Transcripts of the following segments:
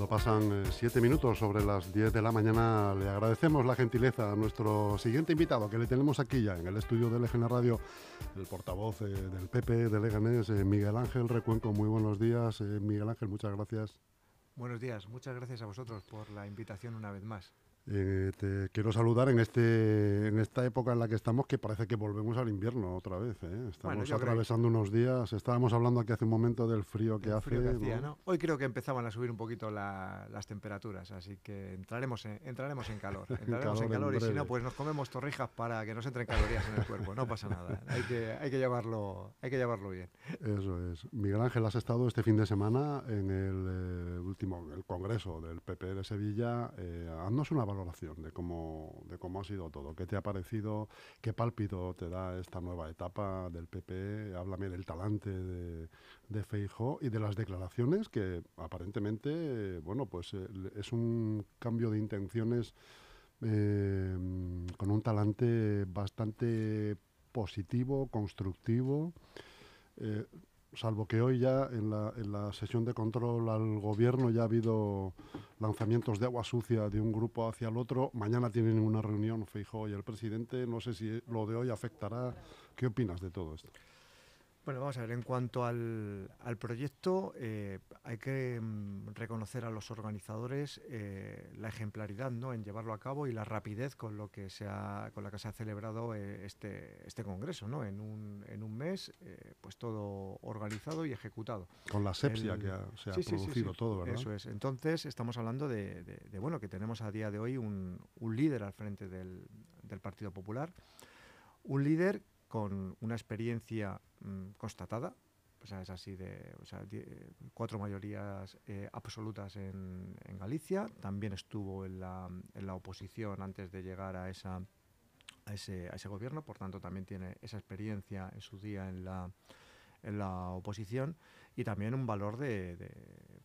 Cuando pasan 7 eh, minutos sobre las 10 de la mañana, le agradecemos la gentileza a nuestro siguiente invitado, que le tenemos aquí ya en el estudio de LGN Radio, el portavoz eh, del PP de Leganés, eh, Miguel Ángel Recuenco. Muy buenos días, Miguel Ángel, muchas gracias. Buenos días, muchas gracias a vosotros por la invitación una vez más. Eh, te quiero saludar en este en esta época en la que estamos que parece que volvemos al invierno otra vez. ¿eh? Estamos atravesando unos días. Estábamos hablando aquí hace un momento del frío que hace. Hoy creo que empezaban a subir un poquito las temperaturas, así que entraremos en, entraremos en calor. Entraremos en calor, y si no, pues nos comemos torrijas para que no se entren calorías en el cuerpo. No pasa nada. Hay que, hay que, llevarlo, hay que llevarlo bien. Eso es. Miguel Ángel, has estado este fin de semana en el eh, último el congreso del PP de Sevilla. Eh, haznos una valoración de cómo, de cómo ha sido todo. ¿Qué te ha parecido? ¿Qué pálpito te da esta nueva etapa del PP? Háblame del talante de, de Feijó y de las declaraciones que aparentemente, bueno, pues eh, es un cambio de intenciones eh, con un talante bastante positivo, constructivo. Eh, salvo que hoy ya en la, en la, sesión de control al gobierno ya ha habido lanzamientos de agua sucia de un grupo hacia el otro. Mañana tienen una reunión Feijóo y el presidente. No sé si lo de hoy afectará. ¿Qué opinas de todo esto? Bueno, vamos a ver, en cuanto al, proyecto, eh, hay que mm, reconocer a los organizadores eh, la ejemplaridad ¿no? en llevarlo a cabo y la rapidez con, lo que se ha, con la que se ha celebrado eh, este, este congreso, ¿no? en, un, en un mes, pues todo organizado y ejecutado. Con la sepsia que se ha producido todo, ¿verdad? Eso es. Entonces, estamos hablando de, de, bueno, que tenemos a día de hoy un, un líder al frente del, del Partido Popular, un líder con una experiencia mm, constatada, o sea, es así de cuatro mayorías eh, absolutas en, Galicia, también estuvo en la, en la, oposición antes de llegar a, esa, a, ese, a ese gobierno, por tanto también tiene esa experiencia en su día en la, en la oposición. Y también un valor de,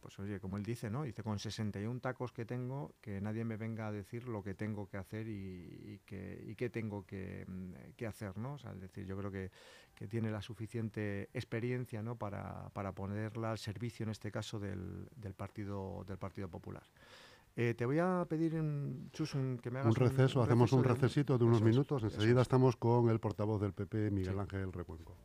pues oye, como él dice, ¿no? Dice, con 61 tacos que tengo, que nadie me venga a decir lo que tengo que hacer y, que, y qué tengo mm, que, hacer, ¿no? O sea, es decir, yo creo que, que tiene la suficiente experiencia, ¿no? Para, para, ponerla al servicio, en este caso, del, del, partido, del partido Popular. Eh, te voy a pedir, Chus, que me hagas un receso, hacemos un recesito de, unos minutos. Enseguida estamos con el portavoz del PP, Miguel Ángel Recuenco.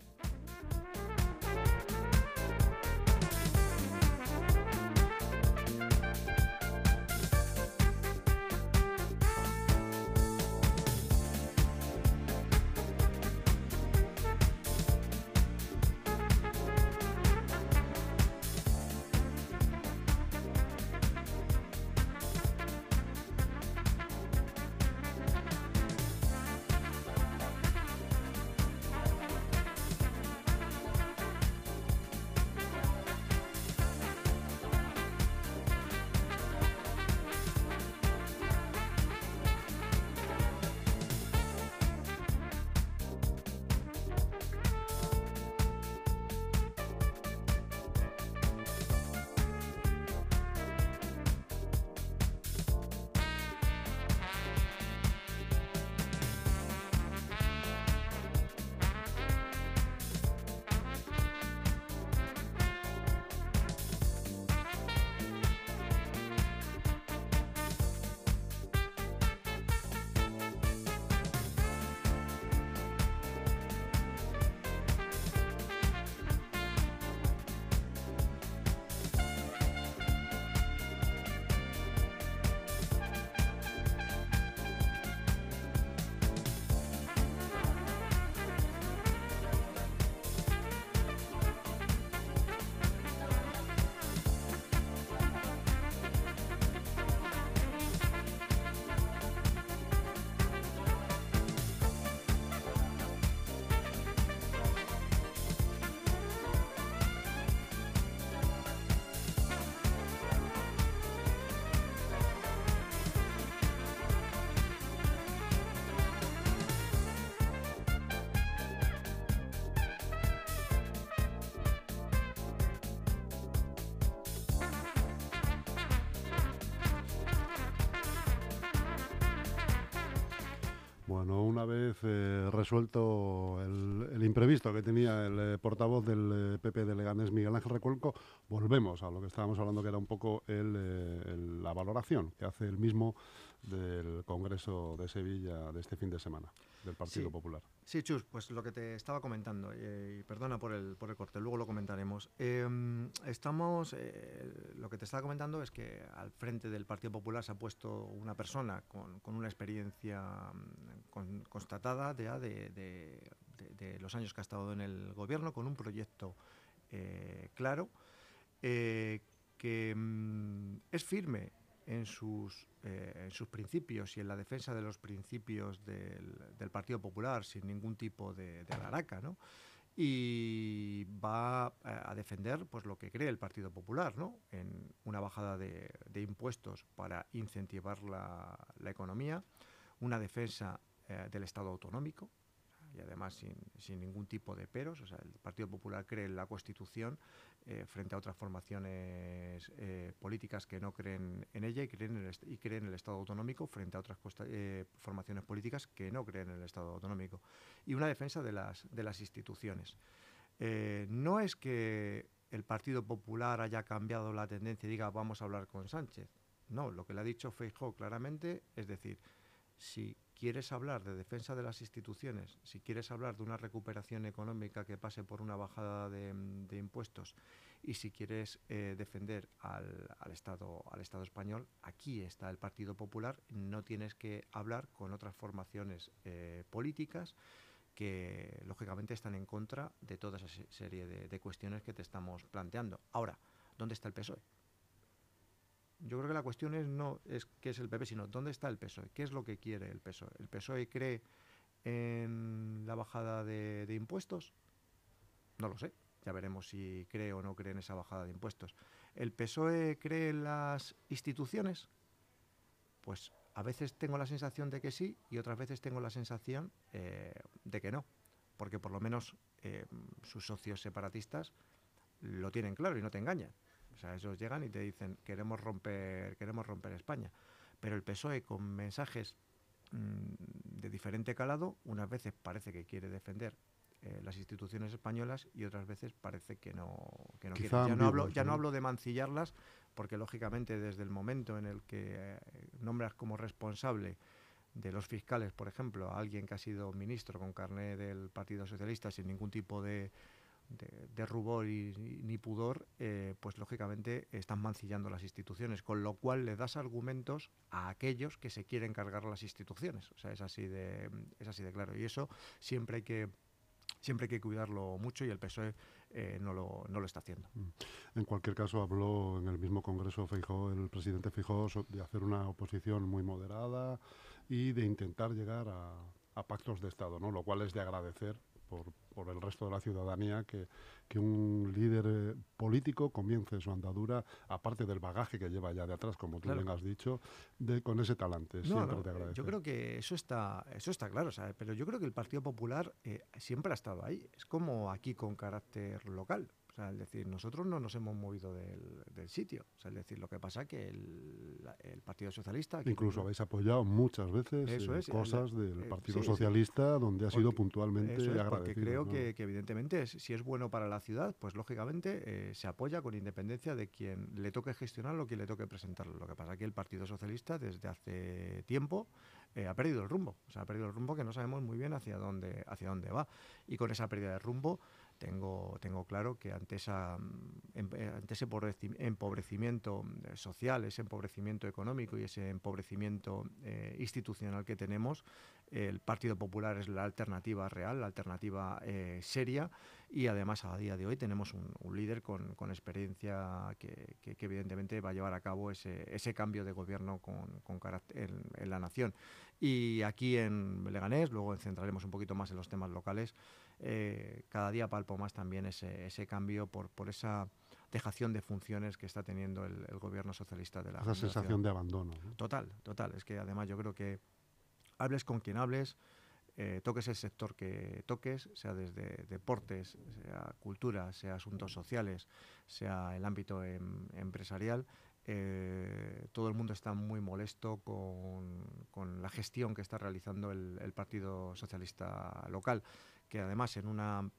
Bueno, una vez eh, resuelto el, imprevisto que tenía el eh, portavoz del PP de Leganés, Miguel Ángel Recuelco, volvemos a lo que estábamos hablando, que era un poco la valoración que hace el mismo del Congreso de Sevilla de este fin de semana, del Partido Popular. Sí, Chus, pues lo que te estaba comentando, eh, y perdona por el, por el corte, luego lo comentaremos. Em, estamos, eh, lo que te estaba comentando es que al frente del Partido Popular se ha puesto una persona con, con una experiencia mm, constatada ya de, de, los años que ha estado en el gobierno, con un proyecto eh, que mm, es firme en sus, eh, en sus principios y en la defensa de los principios del, Partido Popular sin ningún tipo de, de alaraca, ¿no? y va a defender pues lo que cree el Partido Popular, ¿no? En una bajada de, impuestos para incentivar la, la, economía, una defensa eh, del Estado autonómico, y además sin, sin, ningún tipo de peros. O sea, el Partido Popular cree en la Constitución eh, frente a otras formaciones eh, políticas que no creen en ella y creen en el, Estado autonómico frente a otras eh, formaciones políticas que no creen en el Estado autonómico. Y una defensa de las, instituciones. No es que el Partido Popular haya cambiado la tendencia y diga vamos a hablar con Sánchez. No, lo que le ha dicho Feijóo claramente es decir, si quieres hablar de defensa de las instituciones, si quieres hablar de una recuperación económica que pase por una bajada de, impuestos y si quieres eh, defender al, Estado, al Estado español, aquí está el Partido Popular, no tienes que hablar con otras formaciones eh, políticas que lógicamente están en contra de toda esa serie de cuestiones que te estamos planteando. Ahora, ¿dónde está el PSOE? Yo creo que la cuestión es no es qué es el PP, sino dónde está el PSOE, qué es lo que quiere el PSOE. ¿El PSOE cree en la bajada de, impuestos? No lo sé, ya veremos si cree o no cree en esa bajada de impuestos. ¿El PSOE cree en las instituciones? Pues a veces tengo la sensación de que sí y otras veces tengo la sensación eh, de que no, porque por lo menos eh, sus socios separatistas lo tienen claro y no te engañan. O sea, ellos llegan y te dicen, queremos romper, queremos romper España. Pero el PSOE con mensajes mm, de diferente calado, unas veces parece que quiere defender eh, las instituciones españolas y otras veces parece que no, que no quiere. Ya no, hablo, ya no hablo de mancillarlas, porque lógicamente desde el momento en el que eh, nombras como responsable de los fiscales, por ejemplo, a alguien que ha sido ministro con carné del Partido Socialista sin ningún tipo de, de, rubor y, ni pudor, eh, pues lógicamente están mancillando las instituciones, con lo cual le das argumentos a aquellos que se quieren cargar las instituciones. O sea, es así de, es así de claro. Y eso siempre hay que siempre hay que cuidarlo mucho y el PSOE eh, no, lo, no, lo, está haciendo. Mm. En cualquier caso, habló en el mismo Congreso Feijó, el presidente Feijó, de hacer una oposición muy moderada y de intentar llegar a, a pactos de Estado, ¿no? lo cual es de agradecer por, por el resto de la ciudadanía que, que un líder eh, político comience su andadura, aparte del bagaje que lleva ya de atrás, como tú bien has dicho, de, con ese talante. siempre te agradezco. Yo creo que eso está, eso está claro, pero yo creo que el Partido Popular eh, siempre ha estado ahí. Es como aquí con carácter local. Sea, es decir, nosotros no nos hemos movido del, del sitio. O sea, es decir, lo que pasa que el, el Partido Socialista... Incluso habéis apoyado muchas veces eh, cosas del Partido Socialista donde ha sido puntualmente agradecido. Porque creo que, que, evidentemente, si es bueno para la ciudad, pues lógicamente eh, se apoya con independencia de quien le toque gestionarlo o quien le toque presentarlo. Lo que pasa que el Partido Socialista desde hace tiempo eh, ha perdido el rumbo. O sea, ha perdido el rumbo que no sabemos muy bien hacia dónde, hacia dónde va. Y con esa pérdida de rumbo tengo, tengo claro que ante, esa, em, eh, ante ese empobrecimiento eh, social, ese empobrecimiento económico y ese empobrecimiento eh, institucional que tenemos, el Partido Popular es la alternativa real, la alternativa seria y además a día de hoy tenemos un, líder con, con experiencia que, que, evidentemente va a llevar a cabo ese, ese cambio de gobierno con, con carácter en, la nación. Y aquí en Leganés, luego centraremos un poquito más en los temas locales, eh, cada día palpo más también ese, ese cambio por, por esa dejación de funciones que está teniendo el, gobierno socialista de la Esa sensación de abandono. Total, total. Es que además yo creo que hables con quien hables, eh, toques el sector que toques, sea desde deportes, sea cultura, sea asuntos sociales, sea el ámbito em, empresarial, eh, todo el mundo está muy molesto con, la gestión que está realizando el, Partido Socialista local, que además en una mm,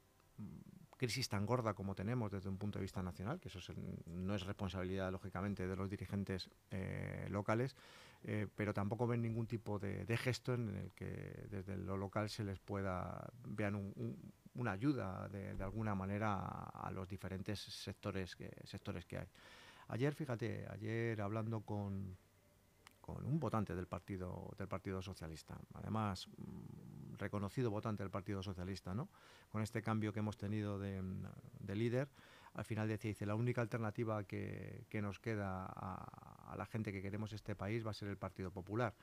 crisis tan gorda como tenemos desde un punto de vista nacional, que eso no es responsabilidad, lógicamente, de los dirigentes eh, locales, eh, pero tampoco ven ningún tipo de, gesto en el que desde lo local se les pueda vean una ayuda de, alguna manera a, los diferentes sectores que, sectores que hay. Ayer, fíjate, ayer hablando con, con un votante del Partido, del partido Socialista, además mm, reconocido votante del Partido Socialista, ¿no? con este cambio que hemos tenido de, líder, al final decía, dice, la única alternativa que, nos queda a, la gente que queremos este país va a ser el Partido Popular.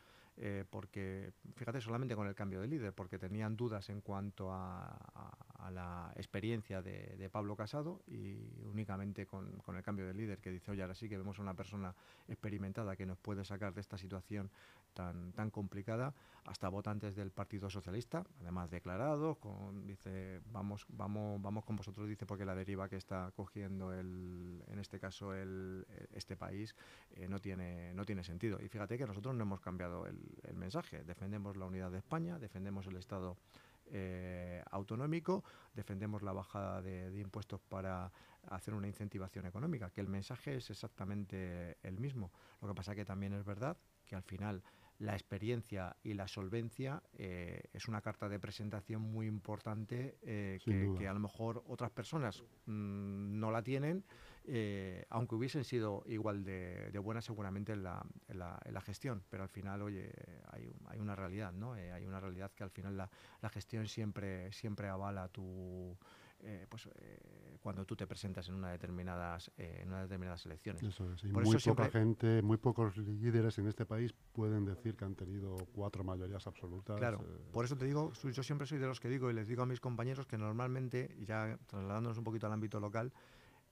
Eh, porque, fíjate, solamente con el cambio de líder, porque tenían dudas en cuanto a, la experiencia de, Pablo Casado y únicamente con, el cambio de líder, que dice, oye, ahora sí que vemos a una persona experimentada que nos puede sacar de esta situación tan, tan complicada, hasta votantes del Partido Socialista, además declarados, con, dice, vamos, vamos, vamos con vosotros, dice, porque la deriva que está cogiendo el, en este caso el, este país eh, no, tiene, no tiene sentido. Y fíjate que nosotros no hemos cambiado el mensaje. Defendemos la unidad de España, defendemos el Estado eh, autonómico, defendemos la bajada de, impuestos para hacer una incentivación económica, que el mensaje es exactamente el mismo. Lo que pasa que también es verdad que al final la experiencia y la solvencia eh, es una carta de presentación muy importante eh, que, a lo mejor otras personas mm, no la tienen eh, aunque hubiesen sido igual de, buenas seguramente en la, gestión, pero al final, oye, hay, una realidad, ¿no? Eh, hay una realidad que al final la, gestión siempre, siempre avala tu... Eh, pues cuando tú te presentas en una determinadas en unas determinadas elecciones. muy poca gente, muy pocos líderes en este país pueden decir que han tenido cuatro mayorías absolutas. Claro, por eso te digo, yo siempre soy de los que digo y les digo a mis compañeros que normalmente, ya trasladándonos un poquito al ámbito local,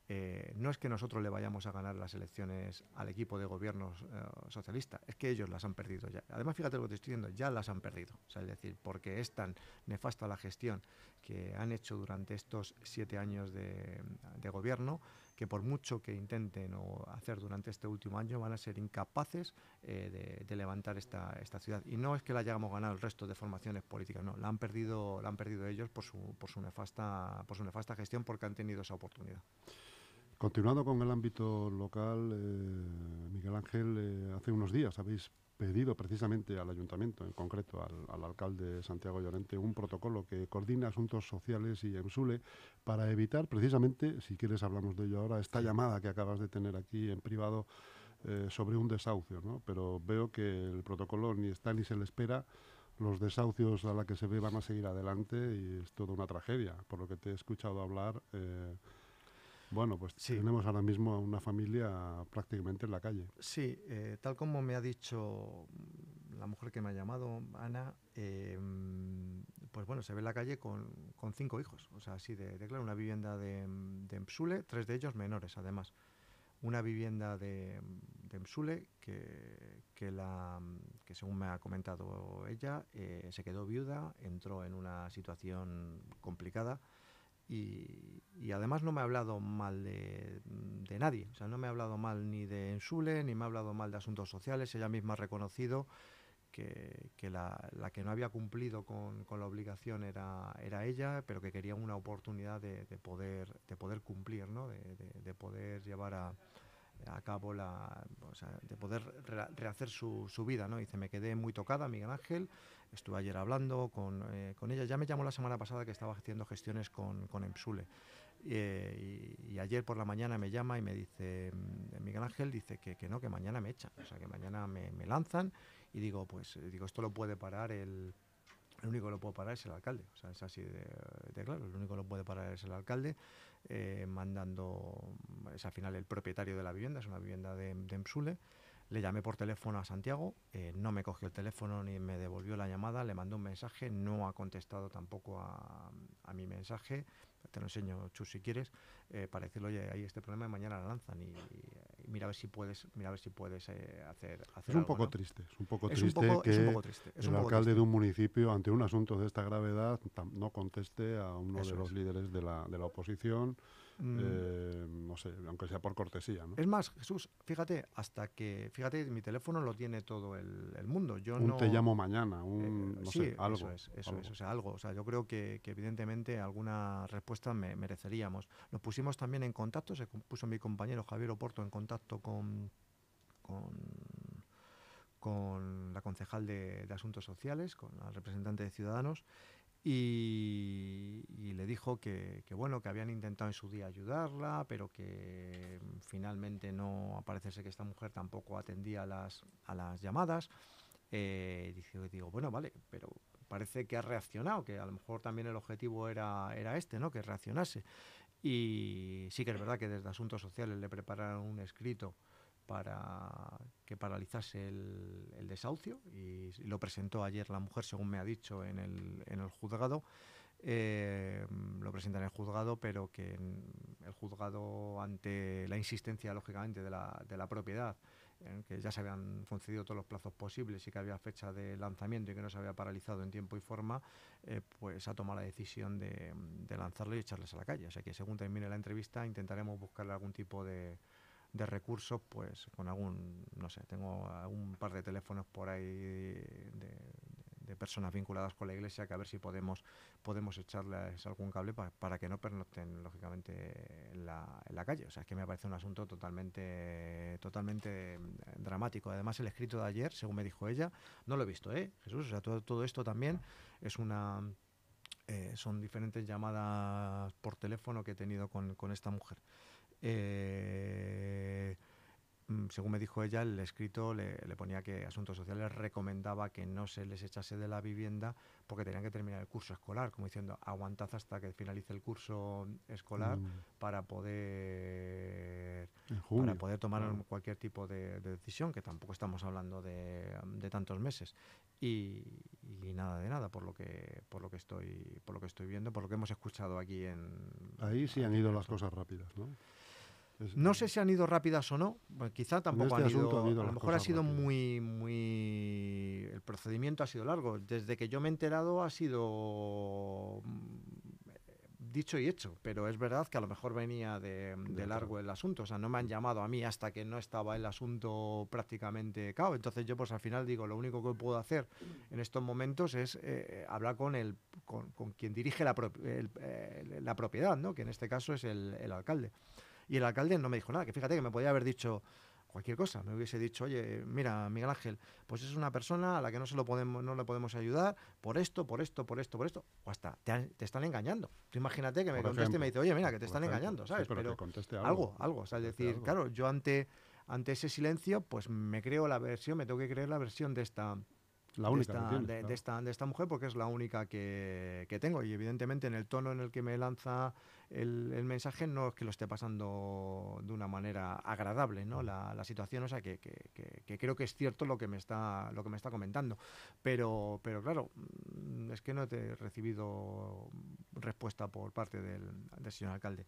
eh, no es que nosotros le vayamos a ganar las elecciones al equipo de gobierno eh, socialista, es que ellos las han perdido ya. Además, fíjate lo que te estoy diciendo, ya las han perdido. Es decir, porque es tan nefasta la gestión que han hecho durante estos siete años de, gobierno que por mucho que intenten o hacer durante este último año van a ser incapaces eh, de, levantar esta, esta ciudad. Y no es que la hayamos ganado el resto de formaciones políticas, no, la han perdido, la han perdido ellos por su, por su nefasta, por su nefasta gestión porque han tenido esa oportunidad. Continuando con el ámbito local, eh, Miguel Ángel, eh, hace unos días habéis pedido precisamente al ayuntamiento, en concreto al, alcalde Santiago Llorente, un protocolo que coordine asuntos sociales y EMSULE para evitar precisamente, si quieres hablamos de ello ahora, esta llamada que acabas de tener aquí en privado eh, sobre un desahucio, ¿no? Pero veo que el protocolo ni está ni se le espera los desahucios a la que se ve van a seguir adelante y es toda una tragedia. Por lo que te he escuchado hablar, bueno, pues tenemos ahora mismo una familia prácticamente en la calle. Sí, eh, tal como me ha dicho la mujer que me ha llamado, Ana, eh, pues bueno, se ve en la calle con, cinco hijos. O sea, así de, claro, una vivienda de, de tres de ellos menores además. Una vivienda de, de Msule que, que, la, que, según me ha comentado ella, eh, se quedó viuda, entró en una situación complicada y, además no me ha hablado mal de, nadie, o sea, no me ha hablado mal ni de Ensule, ni me ha hablado mal de asuntos sociales, ella misma ha reconocido que, la, que no había cumplido con, la obligación era, era ella, pero que quería una oportunidad de, poder, de poder cumplir, ¿no? de, poder llevar a, a cabo la, de poder rehacer su, su, vida, ¿no? Dice, me quedé muy tocada, Miguel Ángel, estuve ayer hablando con, eh, con, ella, ya me llamó la semana pasada que estaba haciendo gestiones con, con EMSULE. Eh, y, ayer por la mañana me llama y me dice, mm, Miguel Ángel dice que, que no, que mañana me echan, o sea, que mañana me, me lanzan y digo, pues, digo, esto lo puede parar el, el único que lo puede parar es el alcalde. O sea, es así de, claro. El único que lo puede parar es el alcalde, eh, mandando, es al final el propietario de la vivienda, es una vivienda de, de Msule. Le llamé por teléfono a Santiago, eh, no me cogió el teléfono ni me devolvió la llamada, le mandó un mensaje, no ha contestado tampoco a, a mi mensaje. Te lo enseño, Chus, si quieres, eh, para decirle, oye, hay este problema y mañana la lanzan y, mira a ver si puedes, mira a ver si puedes eh, hacer, hacer, Es un poco triste, es un poco triste que el alcalde de un municipio, ante un asunto de esta gravedad, no conteste a uno de los líderes de la, de la oposición mm. eh, no sé, aunque sea por cortesía. ¿no? Es más, Jesús, fíjate, hasta que, fíjate, mi teléfono lo tiene todo el, mundo. Yo un no, te llamo mañana, un, no sé, algo. Eso es, eso es, o sea, algo. O sea, yo creo que, evidentemente alguna respuesta me, mereceríamos. Nos pusimos también en contacto, se puso mi compañero Javier Oporto en contacto con, con con la concejal de, Asuntos Sociales, con la representante de Ciudadanos, y, le dijo que, bueno, que habían intentado en su día ayudarla, pero que finalmente no aparece que esta mujer tampoco atendía a las, a las llamadas. Eh, digo, bueno, vale, pero parece que ha reaccionado, que a lo mejor también el objetivo era, era este, ¿no? Que reaccionase. Y sí que es verdad que desde Asuntos Sociales le prepararon un escrito para que paralizase el, desahucio y, lo presentó ayer la mujer, según me ha dicho, en el, en el juzgado. Eh, lo presenta en el juzgado, pero que el juzgado, ante la insistencia, lógicamente, de la, de la propiedad, en que ya se habían concedido todos los plazos posibles y que había fecha de lanzamiento y que no se había paralizado en tiempo y forma, eh, pues ha tomado la decisión de, de lanzarlo y echarles a la calle. O sea que según termine la entrevista intentaremos buscarle algún tipo de, de recursos, pues con algún, no sé, tengo un par de teléfonos por ahí de, personas vinculadas con la iglesia que a ver si podemos podemos echarles algún cable para, que no pernocten lógicamente en la, en la, calle. O sea, es que me parece un asunto totalmente totalmente dramático. Además, el escrito de ayer, según me dijo ella, no lo he visto, ¿eh? Jesús, o sea, todo, todo esto también es una... Eh, son diferentes llamadas por teléfono que he tenido con, con esta mujer. Eh, según me dijo ella, el escrito le, ponía que Asuntos Sociales recomendaba que no se les echase de la vivienda porque tenían que terminar el curso escolar, como diciendo, aguantad hasta que finalice el curso escolar mm. para poder para poder tomar cualquier tipo de, decisión, que tampoco estamos hablando de, tantos meses. Y, nada de nada por lo que por lo que estoy por lo que estoy viendo, por lo que hemos escuchado aquí en Ahí sí han ido las cosas rápidas, ¿no? No sé si han ido rápidas o no, quizá tampoco este han, ido, A lo mejor ha sido muy, muy. El procedimiento ha sido largo. Desde que yo me he enterado ha sido mm, dicho y hecho, pero es verdad que a lo mejor venía de, largo el asunto, o sea, no me han llamado a mí hasta que no estaba el asunto prácticamente cao, entonces yo pues al final digo, lo único que puedo hacer en estos momentos es eh, hablar con el con, quien dirige la, eh, la propiedad, ¿no? que en este caso es el, el alcalde. Y el alcalde no me dijo nada, que fíjate que me podía haber dicho cualquier cosa, me hubiese dicho, oye, mira, Miguel Ángel, pues es una persona a la que no se lo podemos, no le podemos ayudar por esto, por esto, por esto, por esto, o hasta te, están engañando. Tú imagínate que me conteste y me dice, oye, mira, que te están engañando, ¿sabes? pero, algo. algo, algo, o sea, es decir, claro, yo ante, ante ese silencio, pues me creo la versión, me tengo que creer la versión de esta la única de, esta, de, esta, mujer porque es la única que, tengo. Y evidentemente en el tono en el que me lanza el, mensaje no es que lo esté pasando de una manera agradable ¿no? la, situación o sea que, creo que es cierto lo que me está lo que me está comentando. Pero pero claro mm, es que no te he recibido respuesta por parte del señor alcalde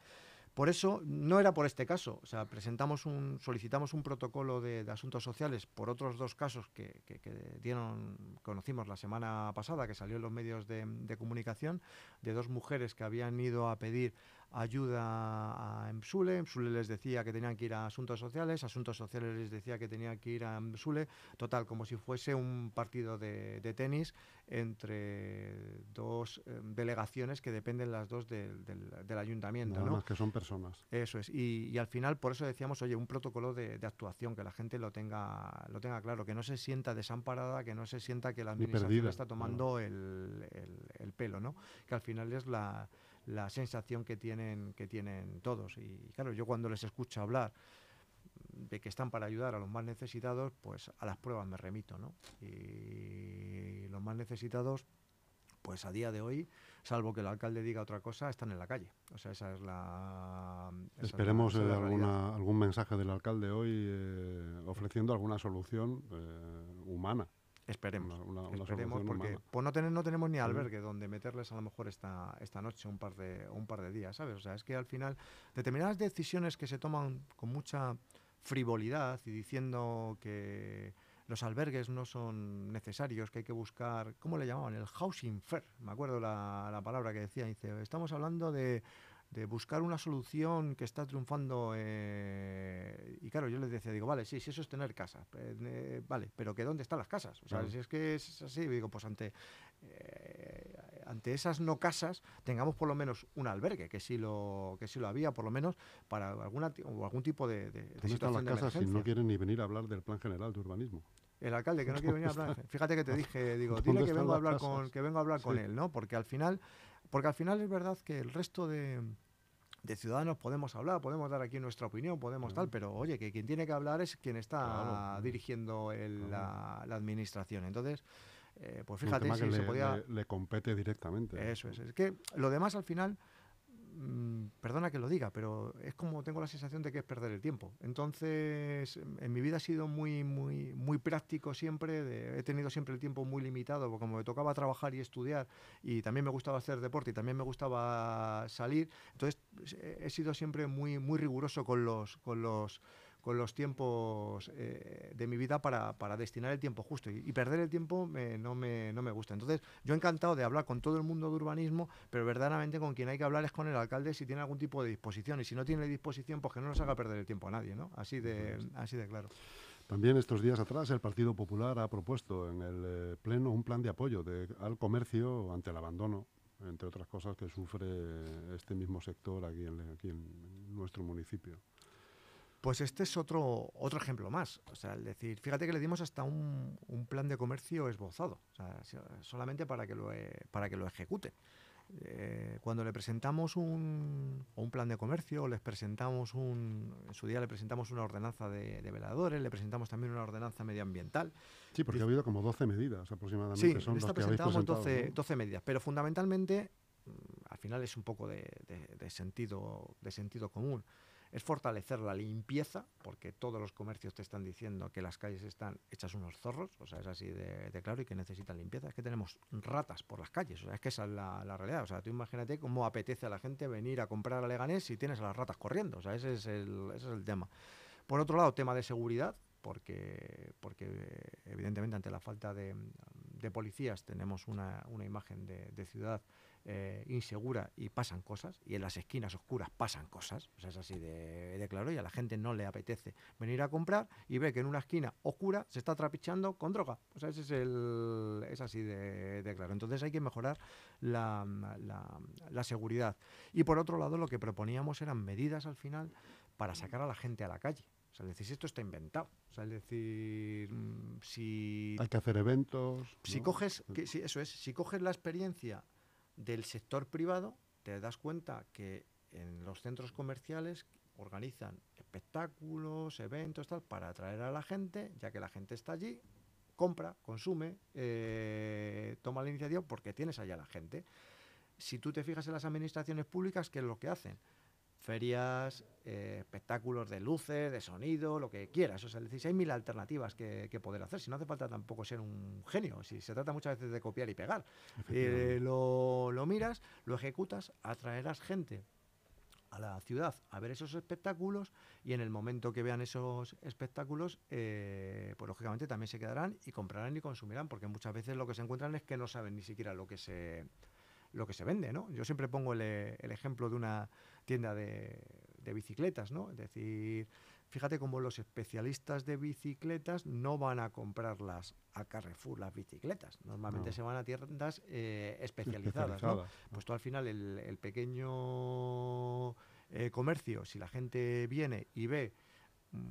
por eso, no era por este caso, o sea, presentamos un, solicitamos un protocolo de, asuntos sociales por otros dos casos que, dieron, conocimos la semana pasada, que salió en los medios de comunicación, de dos mujeres que habían ido a pedir ayuda a EMSULE, EMSULE les decía que tenían que ir a Asuntos Sociales, Asuntos Sociales les decía que tenían que ir a EMSULE, total, como si fuese un partido de, tenis entre dos eh, delegaciones que dependen las dos del, ayuntamiento. Nada más que son personas. Eso es, y, al final por eso decíamos, oye, un protocolo de, actuación, que la gente lo tenga, lo tenga claro, que no se sienta desamparada, que no se sienta que la administración está tomando el, el pelo, ¿no? que al final es la la sensación que tienen, que tienen todos. Y claro, yo cuando les escucho hablar de que están para ayudar a los más necesitados, pues a las pruebas me remito, ¿no? Y los más necesitados, pues a día de hoy, salvo que el alcalde diga otra cosa, están en la calle. O sea, esa es la... Esperemos eh, alguna, algún mensaje del alcalde hoy eh, ofreciendo alguna solución eh, humana Esperemos, esperemos porque pues no, tener, no tenemos ni albergue donde meterles a lo mejor esta, esta noche un par, de, un par de días, ¿sabes? O sea, es que al final determinadas decisiones que se toman con mucha frivolidad y diciendo que los albergues no son necesarios, que hay que buscar, ¿cómo le llamaban? El housing fair, me acuerdo la, la palabra que decía, dice, estamos hablando de de buscar una solución que está triunfando. Eh, y claro, yo les decía, digo, vale, sí, sí, eso es tener casa. Eh, vale, pero ¿que dónde están las casas? O sea, si es que es así, digo, pues ante, eh, ante esas no casas, tengamos por lo menos un albergue, que sí lo, que sí lo había, por lo menos, para alguna, o algún tipo de, de, de situación las casas si no quieren ni venir a hablar del plan general de urbanismo? El alcalde que no quiere venir a hablar. Fíjate que te dije, digo, dile que vengo a hablar con, que vengo a hablar con él, ¿no? Porque al final, porque al final es verdad que el resto de, de ciudadanos podemos hablar, podemos dar aquí nuestra opinión, podemos tal, pero oye, que quien tiene que hablar es quien está dirigiendo la, la, administración. Entonces, eh, pues fíjate si se podía... Le, le, compete directamente. Eso es. Es que lo demás al final perdona que lo diga, pero es como tengo la sensación de que es perder el tiempo. Entonces, en mi vida ha sido muy, muy, muy práctico siempre, he tenido siempre el tiempo muy limitado, porque como me tocaba trabajar y estudiar, y también me gustaba hacer deporte y también me gustaba salir, entonces he sido siempre muy, muy riguroso con los, con los con los tiempos eh, de mi vida para, destinar el tiempo justo. Y, perder el tiempo no, me, no me gusta. Entonces, yo encantado de hablar con todo el mundo de urbanismo, pero verdaderamente con quien hay que hablar es con el alcalde si tiene algún tipo de disposición. Y si no tiene disposición, pues que no nos haga perder el tiempo a nadie, ¿no? Así de, así de claro. También estos días atrás el Partido Popular ha propuesto en el eh, Pleno un plan de apoyo al comercio ante el abandono, entre otras cosas que sufre este mismo sector aquí aquí en nuestro municipio. Pues este es otro, otro ejemplo más. O sea, decir, fíjate que le dimos hasta un, plan de comercio esbozado, solamente para que lo, para que lo ejecute. Eh, cuando le presentamos un, un, plan de comercio, les presentamos un, en su día le presentamos una ordenanza de, veladores, le presentamos también una ordenanza medioambiental. Sí, porque ha habido como 12 medidas aproximadamente. Sí, son las presentamos 12, 12 medidas, pero fundamentalmente, mm, al final es un poco de, de, sentido, de sentido común es fortalecer la limpieza, porque todos los comercios te están diciendo que las calles están hechas unos zorros, o sea, es así de, claro y que necesitan limpieza. Es que tenemos ratas por las calles, o sea, es que esa es la, realidad. O sea, tú imagínate cómo apetece a la gente venir a comprar a Leganés si tienes a las ratas corriendo, o sea, ese es el, ese es el tema. Por otro lado, tema de seguridad, porque, porque evidentemente ante la falta de, policías tenemos una, una imagen de ciudad eh, insegura y pasan cosas, y en las esquinas oscuras pasan cosas, o sea, es así de, claro, y a la gente no le apetece venir a comprar y ve que en una esquina oscura se está trapichando con droga, o sea, ese es, el, es así de, claro. Entonces hay que mejorar la, la, seguridad. Y por otro lado, lo que proponíamos eran medidas al final para sacar a la gente a la calle. O sea, es decir, esto está inventado. O sea, es decir, mm, si... Hay que hacer eventos. Si coges, que, si, eso es, si coges la experiencia del sector privado, te das cuenta que en los centros comerciales organizan espectáculos, eventos, tal, para atraer a la gente, ya que la gente está allí, compra, consume, eh, toma la iniciativa porque tienes allá la gente. Si tú te fijas en las administraciones públicas, ¿qué es lo que hacen? Ferias, eh, espectáculos de luces, de sonido, lo que quieras. O sea, decís, hay mil alternativas que, poder hacer. Si no hace falta tampoco ser un genio, si se trata muchas veces de copiar y pegar. Eh, lo, miras, lo ejecutas, atraerás gente a la ciudad a ver esos espectáculos y en el momento que vean esos espectáculos, eh, pues lógicamente también se quedarán y comprarán y consumirán, porque muchas veces lo que se encuentran es que no saben ni siquiera lo que se lo que se vende, ¿no? Yo siempre pongo el, el ejemplo de una tienda de, bicicletas, ¿no? Es decir, fíjate cómo los especialistas de bicicletas no van a comprarlas a Carrefour las bicicletas. Normalmente se van a tiendas eh, especializadas, ¿no? Pues tú al final el, pequeño eh, comercio, si la gente viene y ve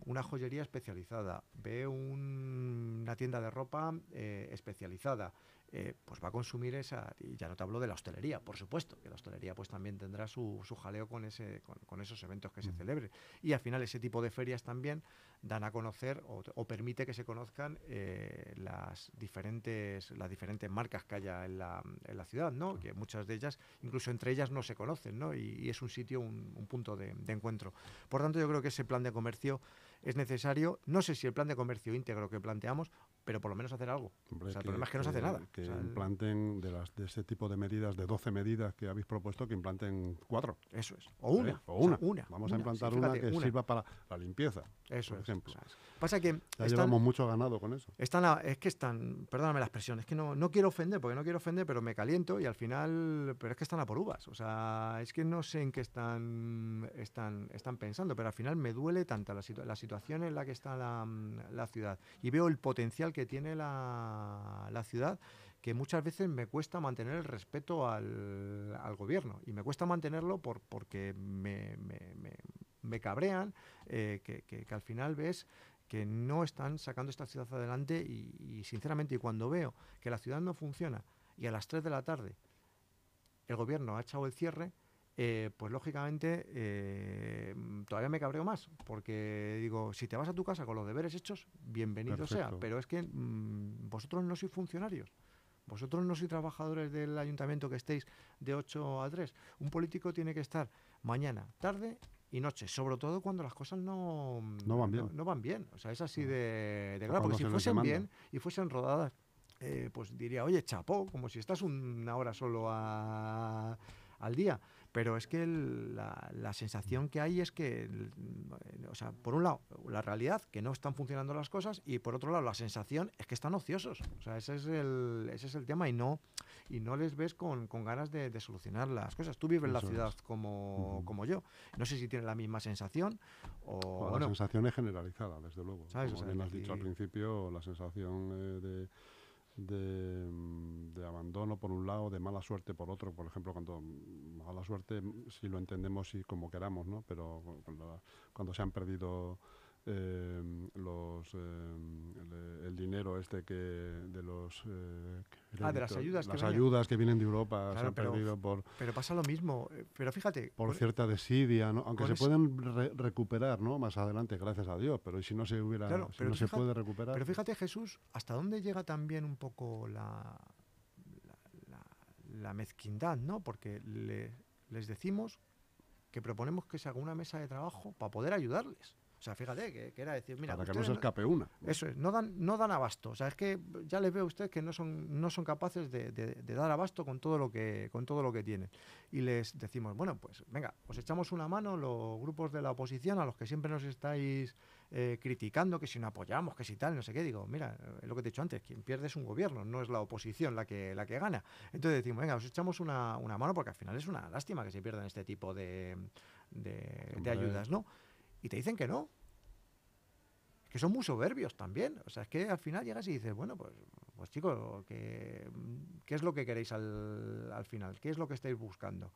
una joyería especializada, ve una tienda de ropa eh, especializada, eh, pues va a consumir esa, y ya no te hablo de la hostelería, por supuesto, que la hostelería pues también tendrá su, su jaleo con, ese, con, esos eventos que se celebren. Y al final ese tipo de ferias también dan a conocer o, permite que se conozcan eh, las, diferentes, las diferentes marcas que haya en la, en la, ciudad, ¿no? que muchas de ellas, incluso entre ellas no se conocen, ¿no? y, es un sitio, un, punto de, de encuentro. Por tanto, yo creo que ese plan de comercio es necesario, no sé si el plan de comercio íntegro que planteamos, pero por lo menos hacer algo. Hombre, o sea, el que- problema es que no se hace nada. Que O sea, implanten de, las, de ese tipo de medidas, de 12 medidas que habéis propuesto, que implanten cuatro. Eso es. O una. ¿eh? O o sea, una. Vamos a una, implantar sí, una fíjate, que sirva para la limpieza, Eso por es, ejemplo. Pasa que Ya están, llevamos mucho ganado con eso. están a- es que están, perdóname la expresión, es que no, no quiero ofender, porque no quiero ofender, pero me caliento y al final, pero es que están a por uvas. O sea, es que no sé en qué están, están, están pensando, pero al final me duele tanto la, situa- la situación en la que está la, la ciudad y veo el potencial que tiene la, la ciudad que muchas veces me cuesta mantener el respeto al, al gobierno. Y me cuesta mantenerlo por, porque me, me- me- me cabrean eh, que, que- que al final ves que no están sacando esta ciudad adelante y, sinceramente cuando veo que la ciudad no funciona y a las 3 de la tarde el gobierno ha echado el cierre, eh, pues lógicamente eh, todavía me cabreo más, porque digo, si te vas a tu casa con los deberes hechos, bienvenido sea, pero es que mm, vosotros no sois funcionarios. Vosotros no sois trabajadores del ayuntamiento que estéis de 8 a 3. Un político tiene que estar mañana, tarde y noche, sobre todo cuando las cosas no, No van bien. No, van bien. O sea, es así No. de, de claro, porque si fuesen bien y fuesen rodadas, eh, pues diría, oye, chapó, como si estás una hora solo a- al día. Pero es que el- la, la sensación que hay es que, el- o sea, por un lado, la realidad, que no están funcionando las cosas, y por otro lado, la sensación es que están ociosos. O sea, ese es el, ese es el tema y no, y no les ves con, con ganas de, de solucionar las cosas. Tú vives la Eso ciudad como, Ujú. como yo. No sé si tienes la misma sensación o, la sensación es generalizada, desde luego. ¿Sabes? O Como sea, bien has dicho al principio, la sensación eh, de, de, mm, de abandono por un lado, de mala suerte por otro. Por ejemplo, cuando mm, mala suerte, mm, si lo entendemos y como queramos, ¿no? Pero cu- cuando, cuando se han perdido eh, los eh, el, el dinero este que de los eh, Ah, de las ayudas que las venían. ayudas que vienen de Europa se han pero- perdido por pero pasa lo mismo. eh, Pero fíjate, por cierta desidia, ¿no? aunque se pueden re- recuperar ¿no? más adelante, gracias a Dios, pero ¿y si no se hubiera, Claro, si pero no se puede recuperar? Pero fíjate, Jesús, hasta dónde llega también un poco la, la, la- la mezquindad, ¿no? Porque le- les decimos que proponemos que se haga una mesa de trabajo para poder ayudarles. O sea, fíjate, que, que era decir, mira, para que no se escape una. eso es, no dan, no dan abasto. O sea, es que ya les veo a ustedes que no son, no son capaces de, de- de dar abasto con todo lo que, con todo lo que tienen. Y les decimos, bueno, pues venga, os echamos una mano los grupos de la oposición, a los que siempre nos estáis eh, criticando, que si no apoyamos, que si tal, no sé qué. Digo, mira, eh, es lo que te he dicho antes, quien pierde es un gobierno, no es la oposición la que, la que gana. Entonces decimos, venga, os echamos una, una mano porque al final es una lástima que se pierdan este tipo de, de, ayudas, ¿no? Y te dicen que no, que son muy soberbios también. O sea, es que al final llegas y dices, bueno, pues, pues chicos, ¿qué, qué es lo que queréis al, al final? ¿Qué es lo que estáis buscando?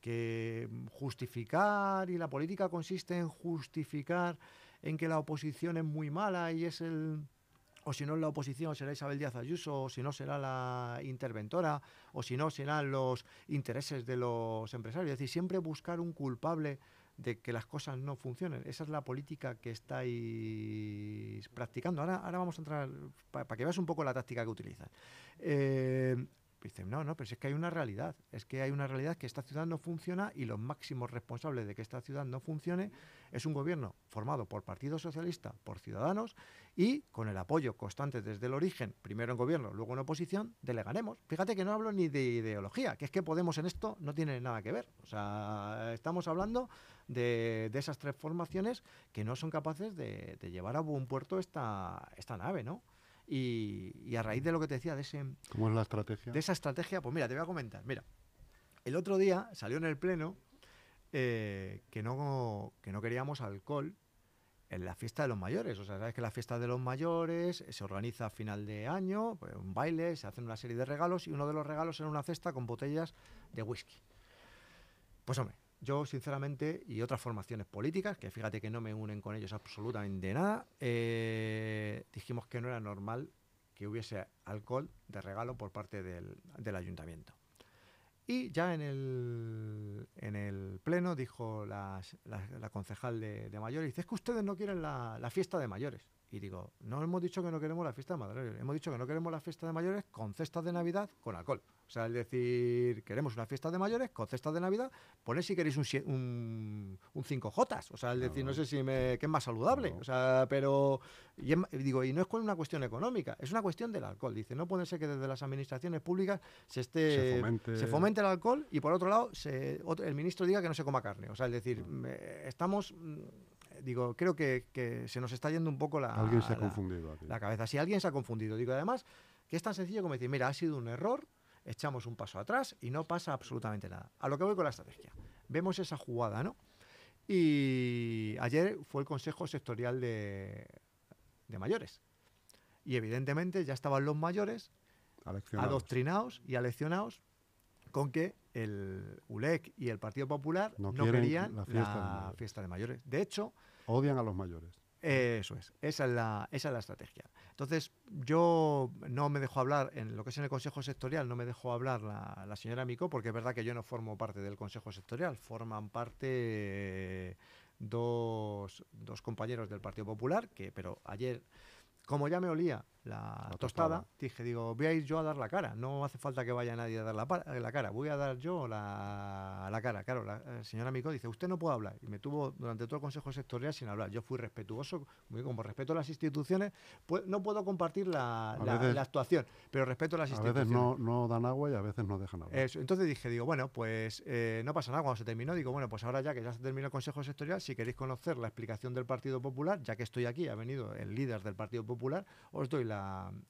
Que justificar, y la política consiste en justificar en que la oposición es muy mala y es el... O si no es la oposición será Isabel Díaz Ayuso, o si no será la interventora, o si no serán los intereses de los empresarios. Es decir, siempre buscar un culpable de que las cosas no funcionen. Esa es la política que estáis practicando. Ahora, ahora vamos a entrar, para que veas un poco la táctica que utilizan. Eh, dicen, no, no, pero es que hay una realidad. Es que hay una realidad que esta ciudad no funciona y los máximos responsables de que esta ciudad no funcione es un gobierno formado por Partido Socialista, por Ciudadanos y con el apoyo constante desde el origen, primero en gobierno, luego en oposición, de Leganemos. Fíjate que no hablo ni de ideología, que es que Podemos en esto no tiene nada que ver. O sea, estamos hablando de, de esas tres formaciones que no son capaces de, de llevar a buen puerto esta, esta nave, ¿no? Y, y a raíz de lo que te decía, de, ese, ¿Cómo es la estrategia? de esa estrategia, pues mira, te voy a comentar. Mira, el otro día salió en el Pleno eh, que, no, que no queríamos alcohol en la fiesta de los mayores. O sea, sabes que la fiesta de los mayores se organiza a final de año, pues, un baile, se hacen una serie de regalos y uno de los regalos era una cesta con botellas de whisky. Pues hombre, yo sinceramente y otras formaciones políticas, que fíjate que no me unen con ellos absolutamente nada, eh, dijimos que no era normal que hubiese alcohol de regalo por parte del, del ayuntamiento. Y ya en el, en el pleno dijo la, concejal de, de mayores, dice, es que ustedes no quieren la, la fiesta de mayores. Y digo, no hemos dicho que no queremos la fiesta de mayores, hemos dicho que no queremos la fiesta de mayores con cestas de Navidad con alcohol. O sea, es decir, queremos una fiesta de mayores con cestas de Navidad, poned si queréis un, un, un 5J. O sea, es decir, no sé si me, qué es más saludable. O sea, pero, y digo, y no es con una cuestión económica, es una cuestión del alcohol. Dice, no puede ser que desde las administraciones públicas se esté se fomente, el alcohol y por otro lado se, el ministro diga que no se coma carne. O sea, es decir, estamos mm, digo, creo que, se nos está yendo un poco la, alguien se ha confundido la cabeza. Si alguien se ha confundido, digo, además, que es tan sencillo como decir, mira, ha sido un error, echamos un paso atrás y no pasa absolutamente nada. A lo que voy con la estrategia. Vemos esa jugada, ¿no? Y ayer fue el Consejo Sectorial de, mayores. Y evidentemente ya estaban los mayores adoctrinados y aleccionados con que el ULEC y el Partido Popular no, querían la fiesta de mayores. De hecho... Odian a los mayores. Eso es, esa es, la, estrategia. Entonces, yo no me dejo hablar, en lo que es en el Consejo Sectorial, no me dejo hablar la, señora Mico, porque es verdad que yo no formo parte del Consejo Sectorial, forman parte dos, dos compañeros del Partido Popular, que pero ayer como ya me olía la, tostada, dije, digo, voy a ir yo a dar la cara. No hace falta que vaya nadie a dar la, la cara. Voy a dar yo la, la cara. Claro, la, señora Mico dice, usted no puede hablar. Y me tuvo durante todo el Consejo Sectorial sin hablar. Yo fui respetuoso, como respeto a las instituciones, pues, no puedo compartir la, actuación, pero respeto a las instituciones. A veces no, dan agua y a veces no dejan agua. Entonces dije, digo, bueno, pues eh, no pasa nada. Cuando se terminó, digo, bueno, pues ahora ya que ya se terminó el Consejo Sectorial, si queréis conocer la explicación del Partido Popular, ya que estoy aquí, ha venido el líder del Partido Popular, Popular, os doy la,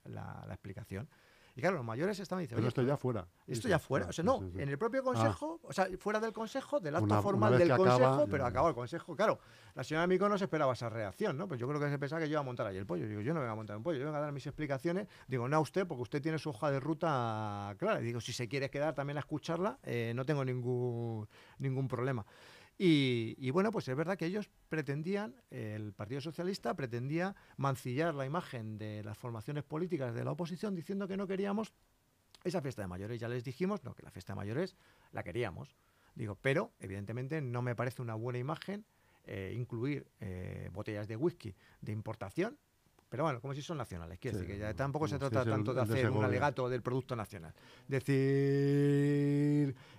la, explicación. Y claro, los mayores estaban diciendo. Pero esto ya fuera. Esto ya fuera. O sea, no, en el propio consejo, o sea, fuera del consejo, del acto formal del consejo, pero acabó el consejo. Claro, la señora Mico no se esperaba esa reacción, ¿no? Pues yo creo que se pensaba que yo iba a montar ahí el pollo. Digo, yo no vengo a montar un pollo, yo vengo a dar mis explicaciones. Digo, no a usted, porque usted tiene su hoja de ruta clara. Y digo, si se quiere quedar también a escucharla, eh, no tengo ningún, ningún problema. Y, bueno, pues es verdad que ellos pretendían, el Partido Socialista pretendía mancillar la imagen de las formaciones políticas de la oposición diciendo que no queríamos esa fiesta de mayores. Ya les dijimos, no, que la fiesta de mayores la queríamos. Digo, pero evidentemente no me parece una buena imagen eh, incluir eh, botellas de whisky de importación pero bueno, como si son nacionales. Quiere decir que ya tampoco se trata tanto de hacer un alegato del producto nacional. Decir,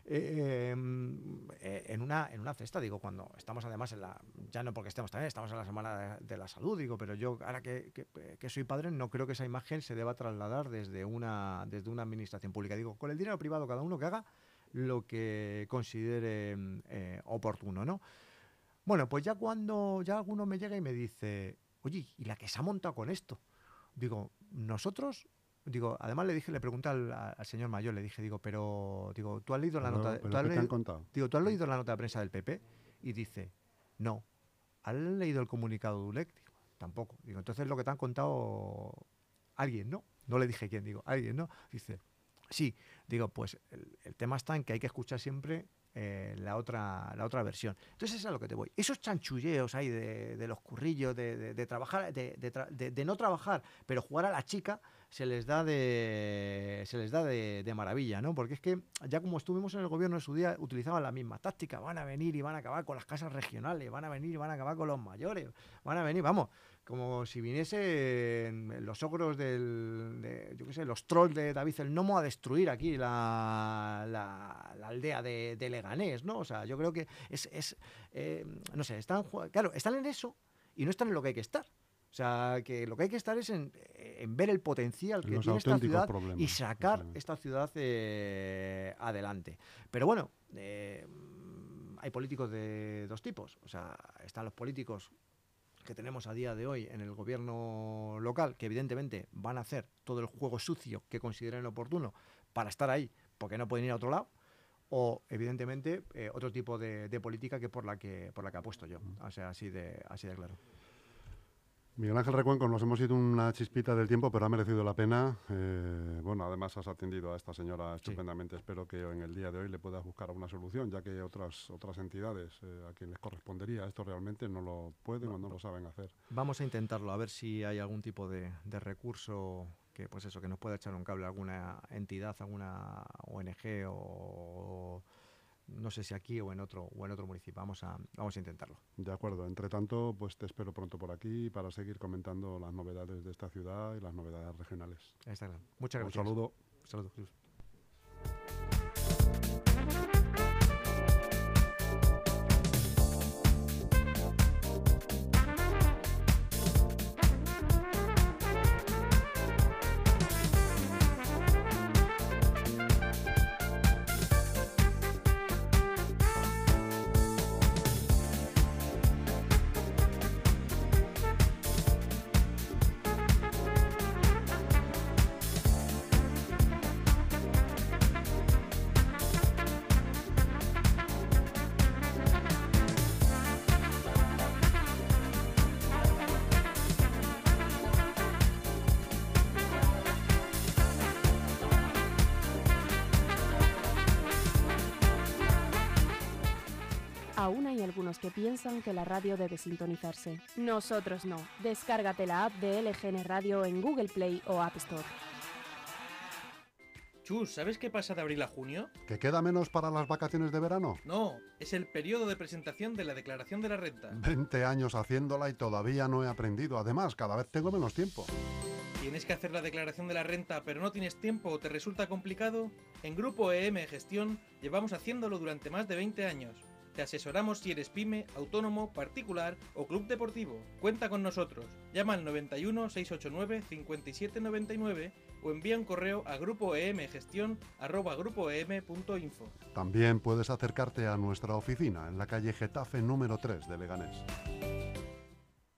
eh, em, eh, en, una, en una cesta, digo, cuando estamos además en la, ya no porque estemos también, estamos en la Semana de, la Salud, digo, pero yo ahora que, que, soy padre no creo que esa imagen se deba trasladar desde una, desde una administración pública. Digo, con el dinero privado cada uno que haga lo que considere eh, oportuno, ¿no? Bueno, pues ya cuando ya alguno me llega y me dice, oye, ¿y la que se ha montado con esto? Digo, nosotros, digo, además le dije, le pregunté al, señor mayor, le dije, digo, pero, digo, ¿tú has leído la nota? ¿tú has leído, digo, ¿tú has leído la nota de prensa del PP? Y dice, no. ¿Has leído el comunicado de ULEC? Digo, tampoco. Digo, entonces lo que te han contado alguien, ¿no? No le dije quién, digo, alguien, ¿no? Dice, sí. Digo, pues el tema está en que hay que escuchar siempre eh, la, otra, la otra versión. Entonces es a lo que te voy. Esos chanchulleos ahí de, los currillos, de, trabajar, de, no trabajar, pero jugar a la chica, se les da de se les da de, maravilla, ¿no? Porque es que ya como estuvimos en el gobierno en su día, utilizaban la misma táctica, van a venir y van a acabar con las casas regionales, van a venir y van a acabar con los mayores, van a venir, vamos, como si viniesen los ogros del, yo qué sé, los trolls de David el Nomo a destruir aquí la, la, aldea de, Leganés, ¿no? O sea, yo creo que es, es eh, no sé, están, claro, están en eso y no están en lo que hay que estar. O sea, que lo que hay que estar es en, ver el potencial que tiene esta ciudad y sacar esta ciudad eh, adelante. Pero bueno, eh, hay políticos de dos tipos. O sea, están los políticos que tenemos a día de hoy en el gobierno local, que evidentemente van a hacer todo el juego sucio que consideren oportuno para estar ahí, porque no pueden ir a otro lado, o evidentemente eh, otro tipo de, de, política que por la que por la que apuesto yo, o sea, así de así de claro. Miguel Ángel Recuenco, nos hemos ido una chispita del tiempo, pero ha merecido la pena. Eh, bueno, además has atendido a esta señora estupendamente. Espero que en el día de hoy le puedas buscar alguna solución, ya que otras otras entidades eh, a quien les correspondería esto realmente no lo pueden o no lo saben hacer. Vamos a intentarlo, a ver si hay algún tipo de, recurso que, pues eso, que nos pueda echar un cable alguna entidad, alguna ONG o no sé si aquí o en otro o en otro municipio. Vamos a, vamos a intentarlo. De acuerdo. Entre tanto, pues te espero pronto por aquí para seguir comentando las novedades de esta ciudad y las novedades regionales. Está Muchas gracias. Un saludo. Un saludo, Jesús. Algunos que piensan que la radio debe sintonizarse. Nosotros no. Descárgate la app de LGN Radio en Google Play o App Store. Chus, ¿sabes qué pasa de abril a junio? ¿Que queda menos para las vacaciones de verano? No, es el periodo de presentación de la declaración de la renta. 20 años haciéndola y todavía no he aprendido. Además, cada vez tengo menos tiempo. ¿Tienes que hacer la declaración de la renta pero no tienes tiempo o te resulta complicado? En Grupo EM Gestión llevamos haciéndolo durante más de 20 años. Te asesoramos si eres pyme, autónomo, particular o club deportivo. Cuenta con nosotros. Llama al 91 689 5799 o envía un correo a grupoemgestión@grupoem.info. También puedes acercarte a nuestra oficina en la calle Getafe número 3 de Leganés.